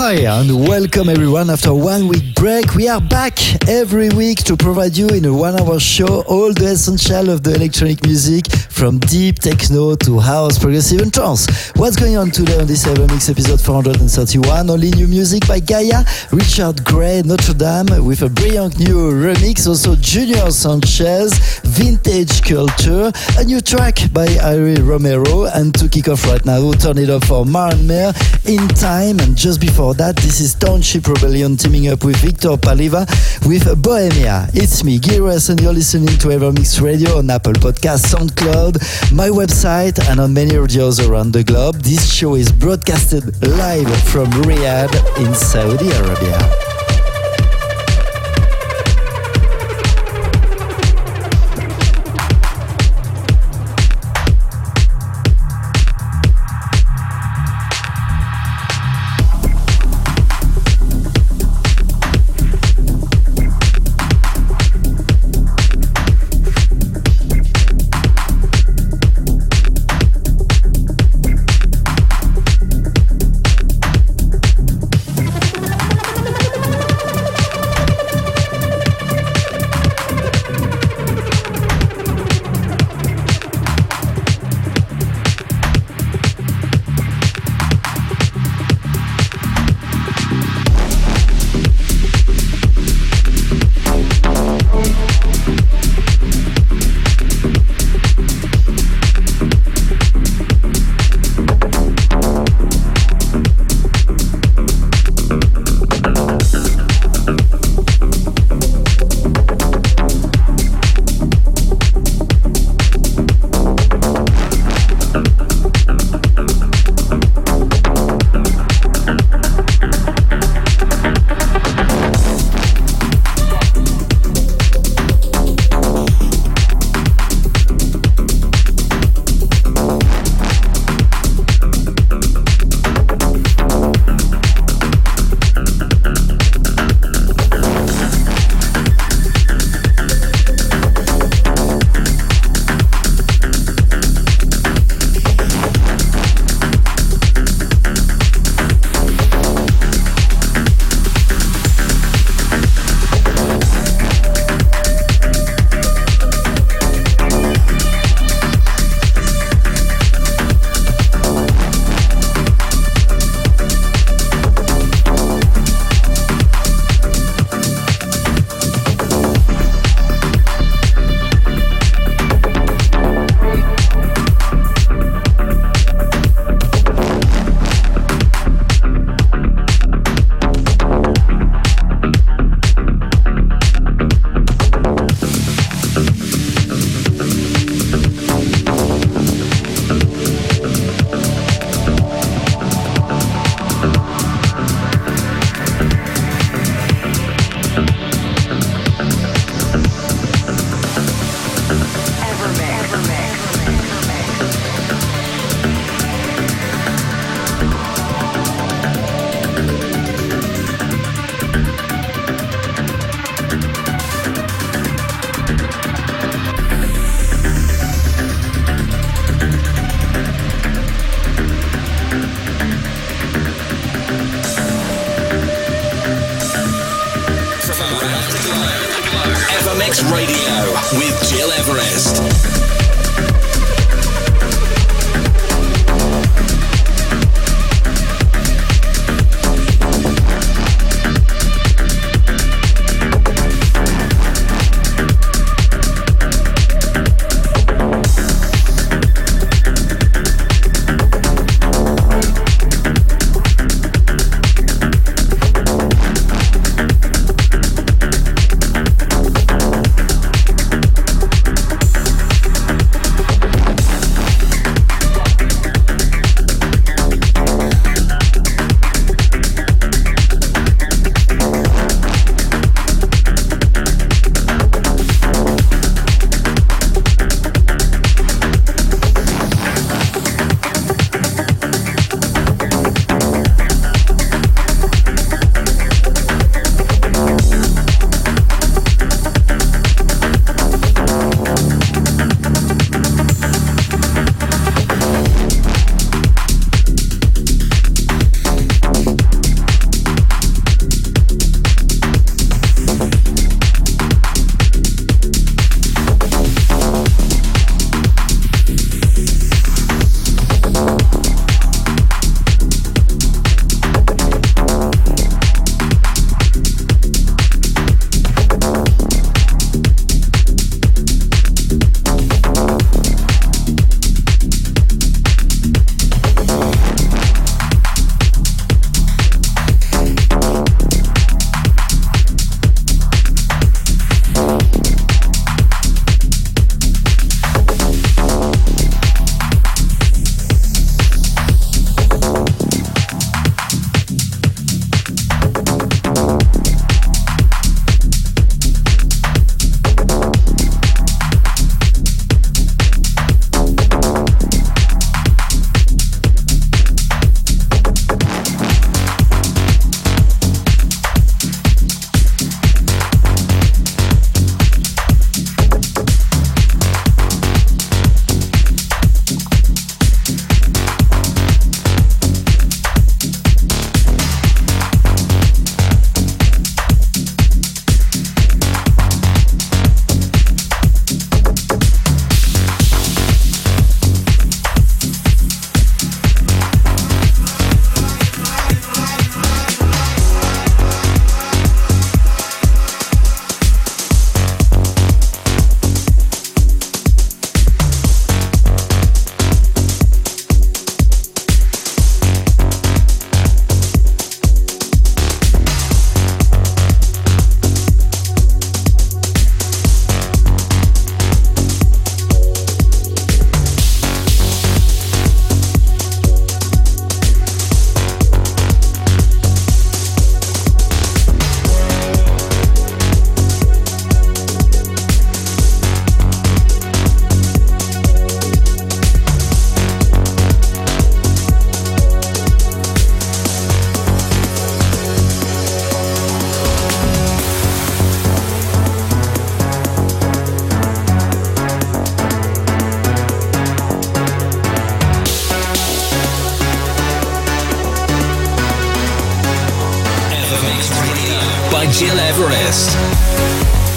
Hi and welcome everyone. After one week break, we are back every week to provide you in a one hour show all the essential of the electronic music from deep techno to house, progressive and trance. What's going on today on this Evermix episode 431? Only new music by Gaia, Richard Gray, Notre Dame with a brilliant new remix. Also Junior Sanchez, Vintage Culture, a new track by Ari Romero. And to kick off right now, we'll turn it up for Meer in time. And just before that, this is Township Rebellion teaming up with Victor Paliva with Bohemia. It's me, Giras, and you're listening to Evermix Radio on Apple Podcasts, SoundCloud, my website, and on many radios around the globe. This show is broadcasted live from Riyadh in Saudi Arabia. Mix Radio by Gil Everest.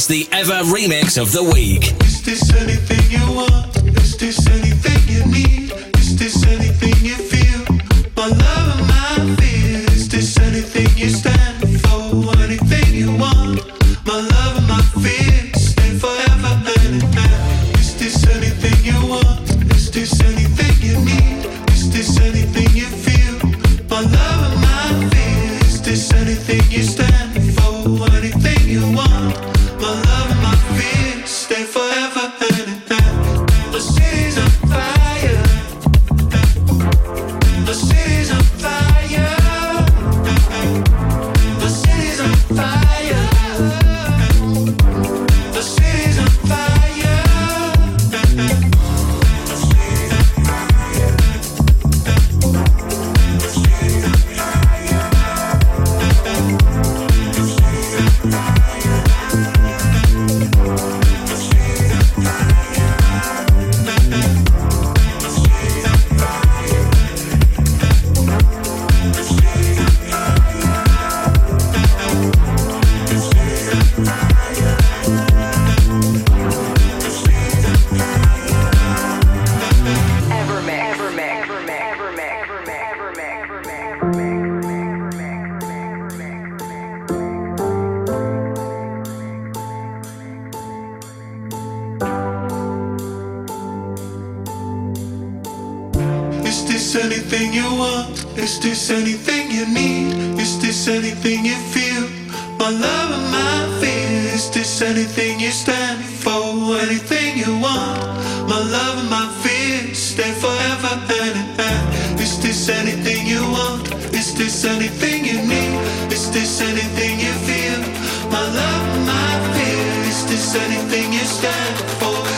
is the Ever Remix of the Week. Is this anything you want? Is this anything you need? Is this anything you there forever and an. Is this anything you want? Is this anything you need? Is this anything you feel? My love, my fear. Is this anything you stand for?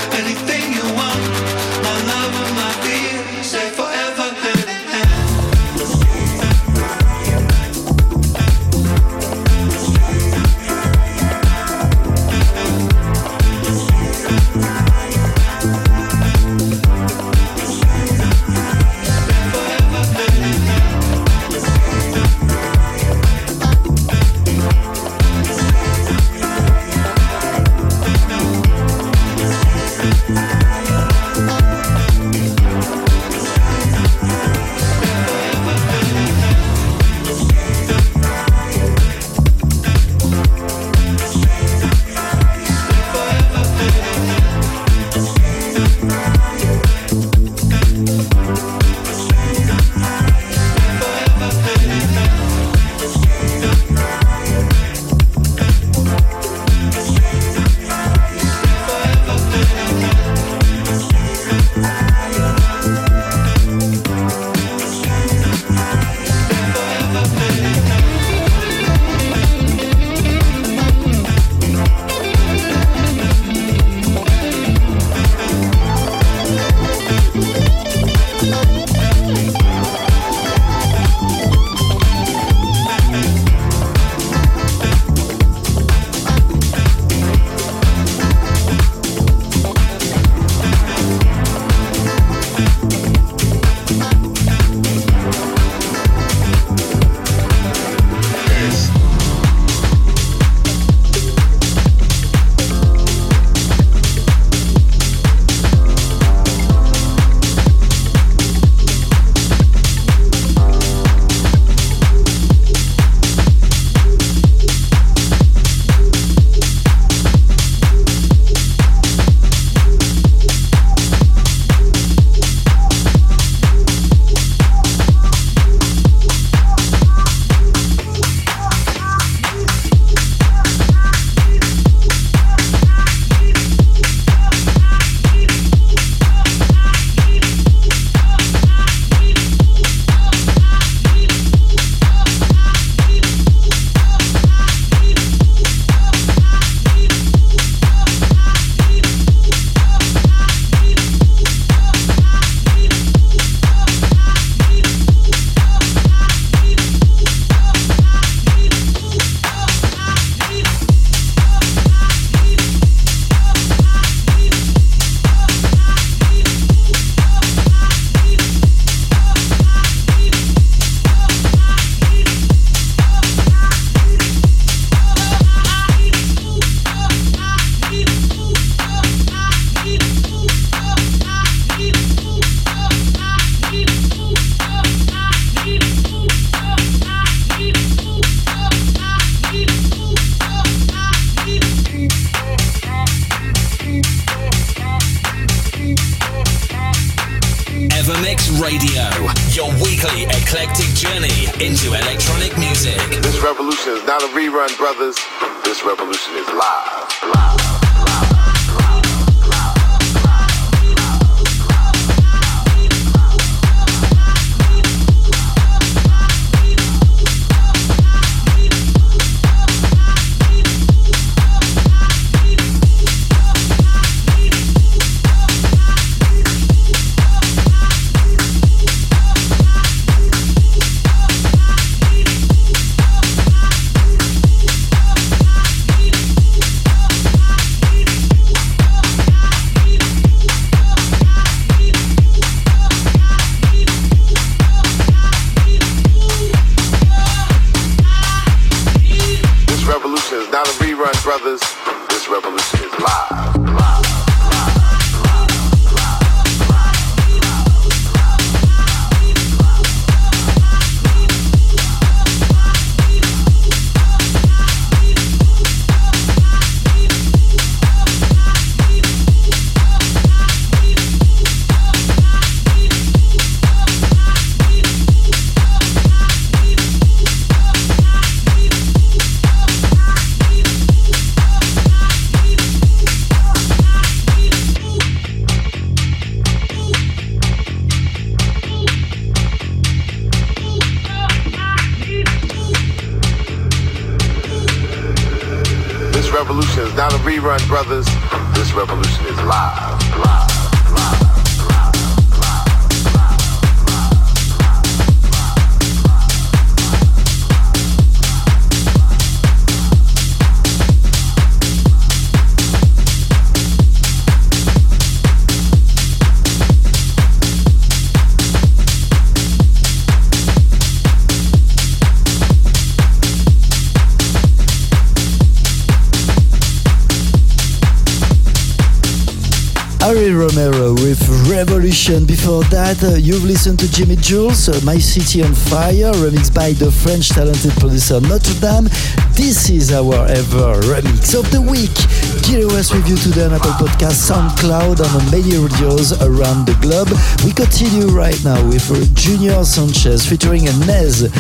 Before that, uh, you've listened to Jimi Jules, uh, My City on Fire, remixed by the French talented producer Notre Dame. This is our ever remix of the week. Gil Everest review today on Apple Podcast, SoundCloud, and on many radios around the globe. We continue right now with Junior Sanchez featuring a Nez.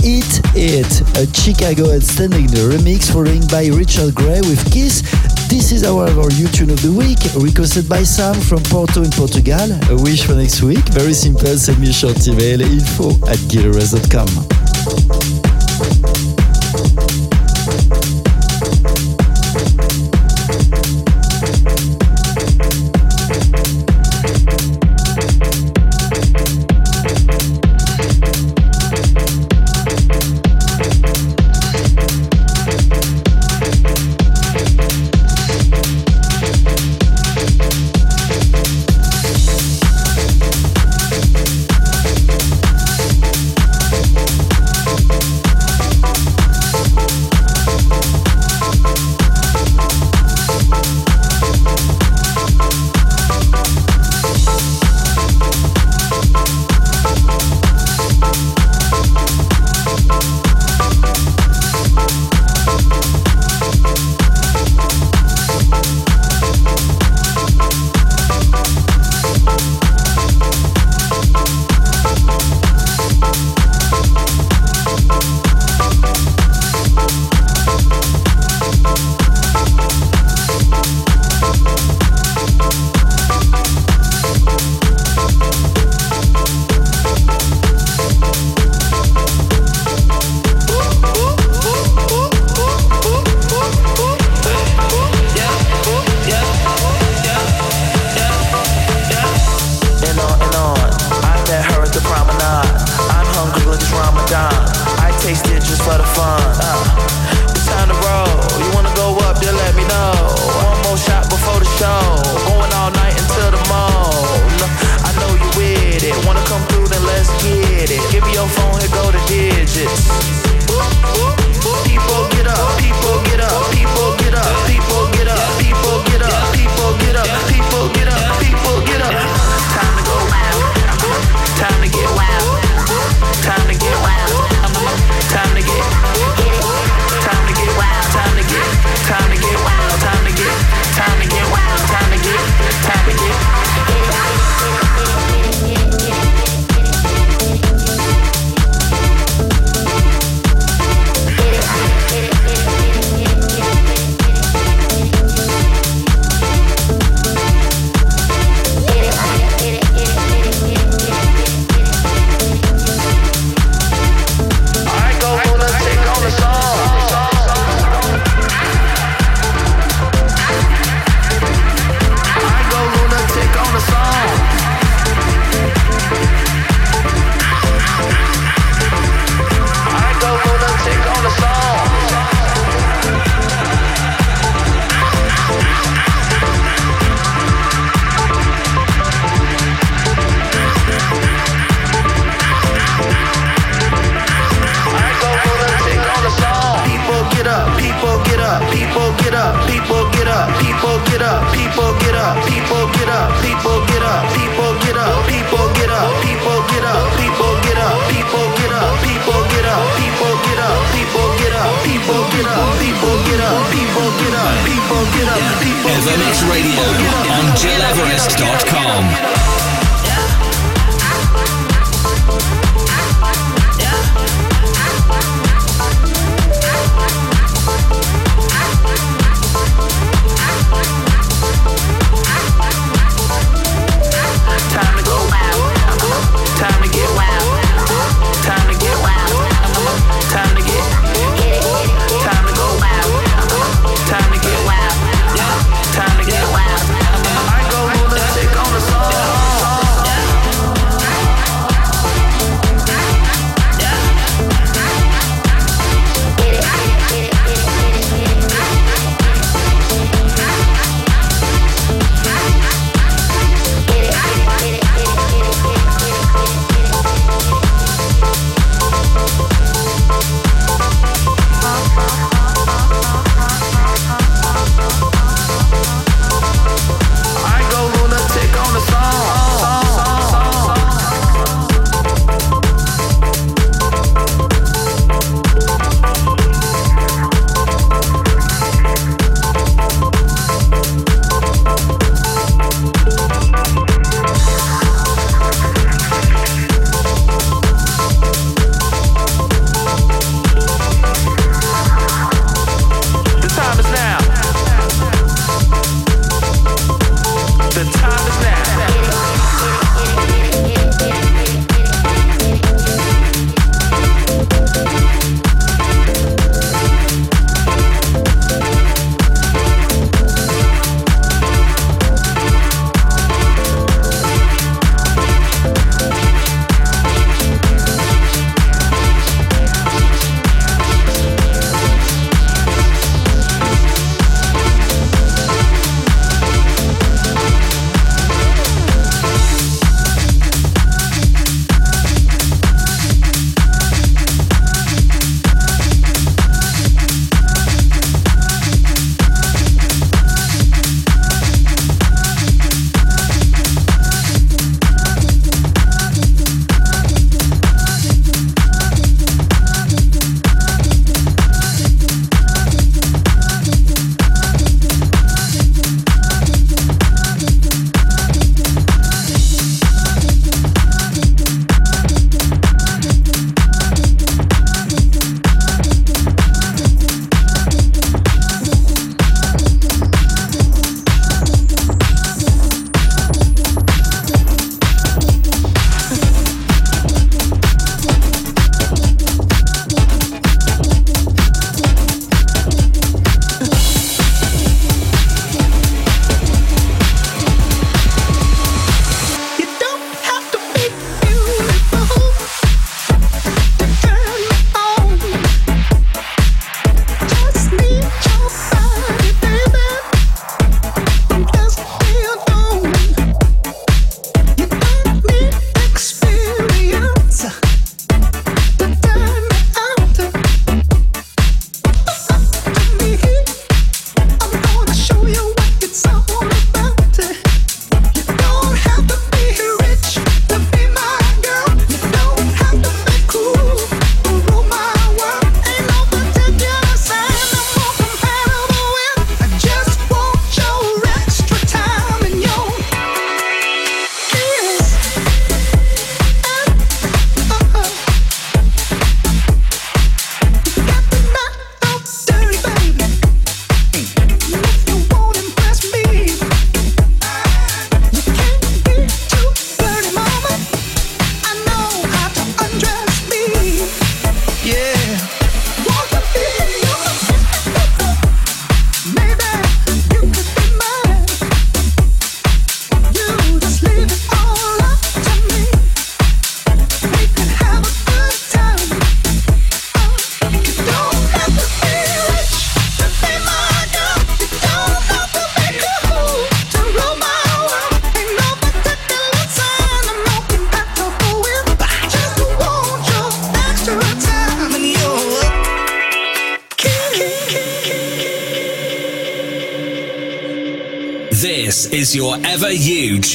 Eat It, a Chicago outstanding remix following by Richard Gray with Kiss. This is our, our YouTube of the week, requested by Sam from Porto in Portugal. A wish for next week? Very simple, send me a short email, info at gileverest.com.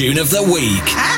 Tune of the Week.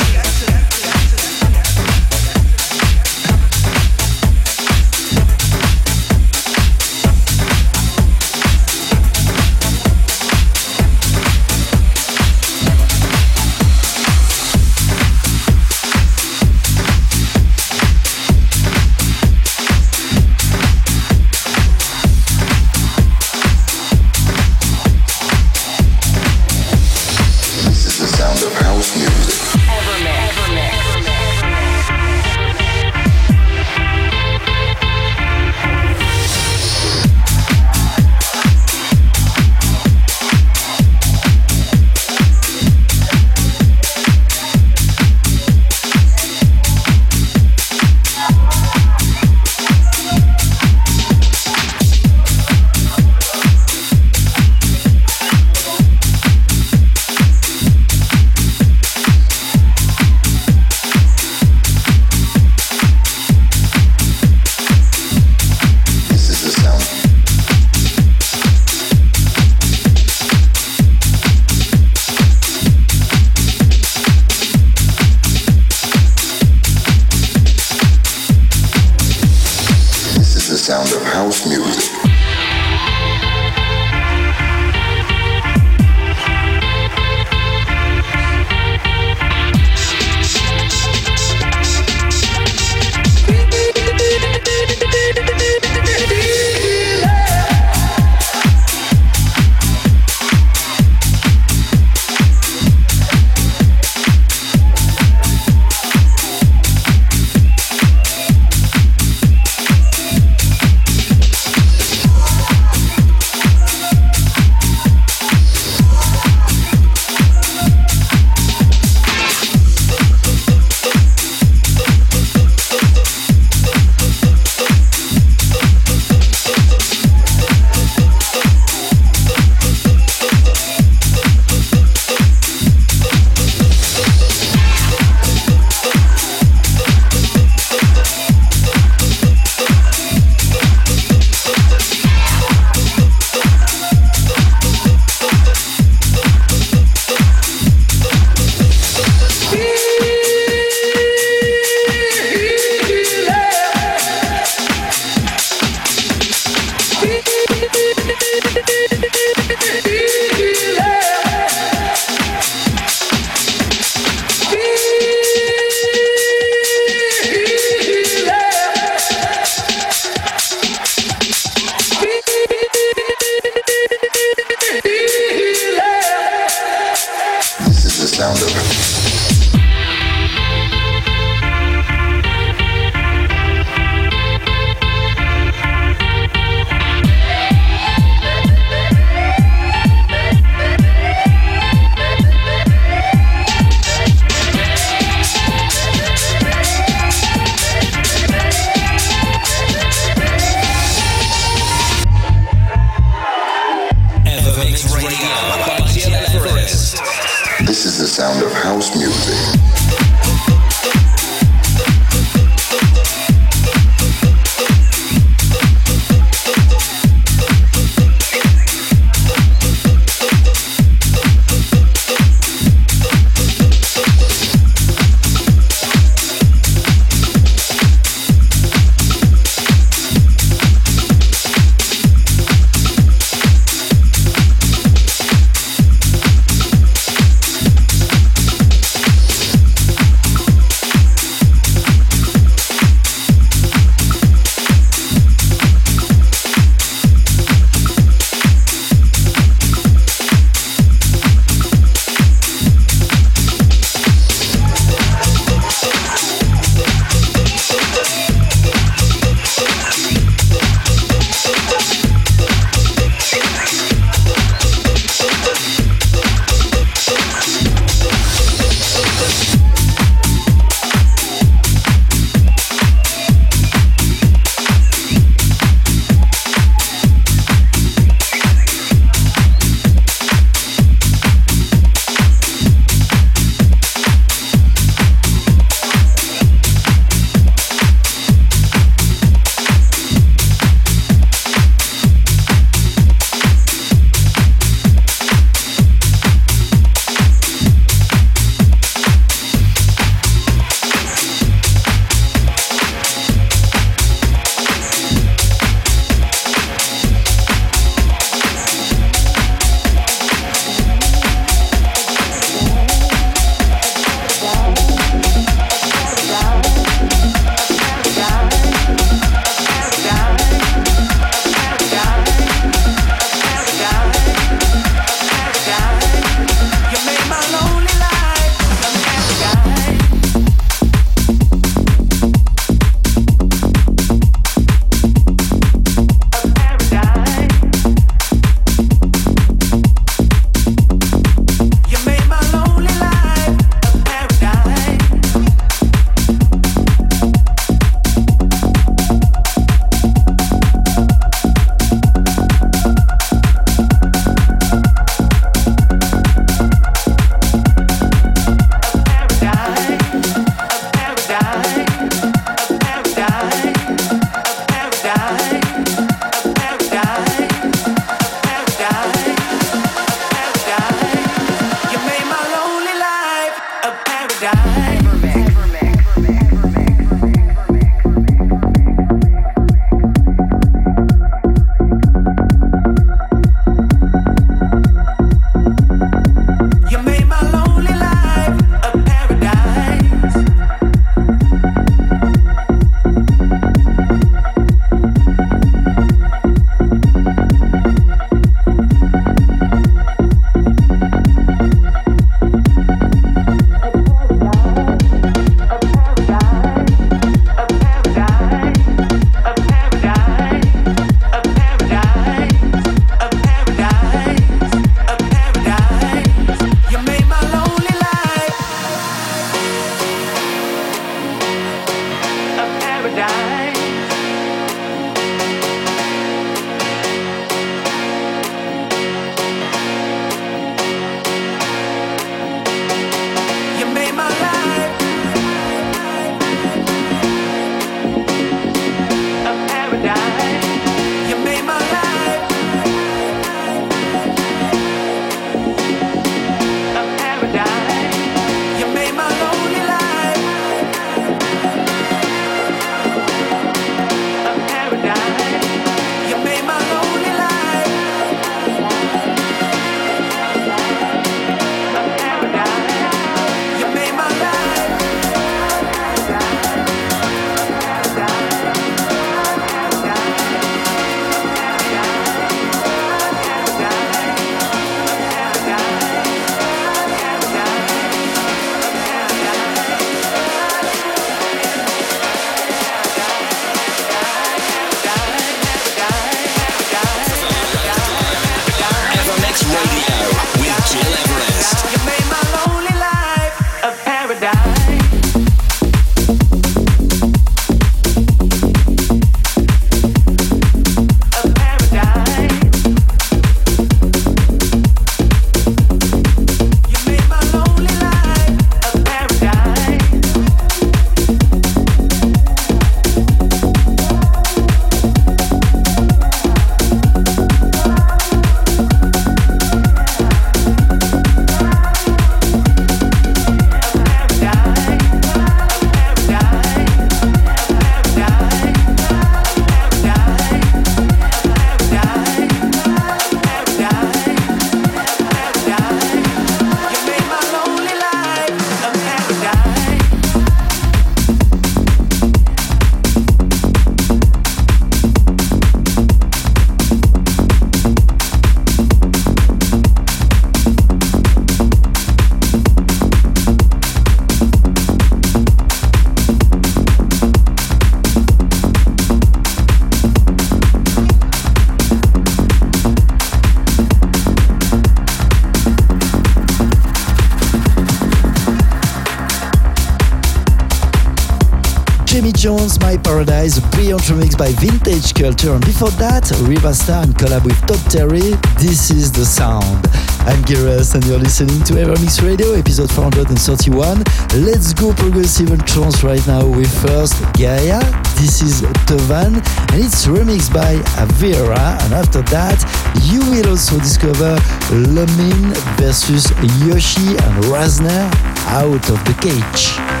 Remix by Vintage Culture, and before that, Riverstar and collab with Todd Terry, This is the Sound. I'm Giras and you're listening to EverMix Radio, episode 431. Let's go progressive and trance right now with first Gaia, this is Tuvan, and it's remixed by Avira, and after that, you will also discover Lumin versus Yoshi and Razner out of the cage.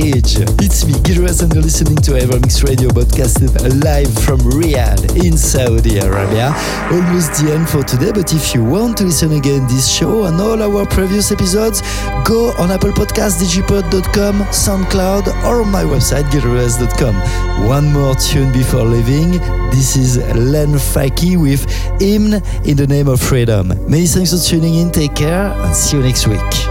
And you're listening to EverMix Radio podcasted live from Riyadh in Saudi Arabia. Almost the end for today, but if you want to listen again this show and all our previous episodes, go on Apple Podcasts, digipod.com, SoundCloud, or on my website, gileverest.com. One more tune before leaving. This is Len Faki with Hymn in the Name of Freedom. Many thanks for tuning in, take care, and see you next week.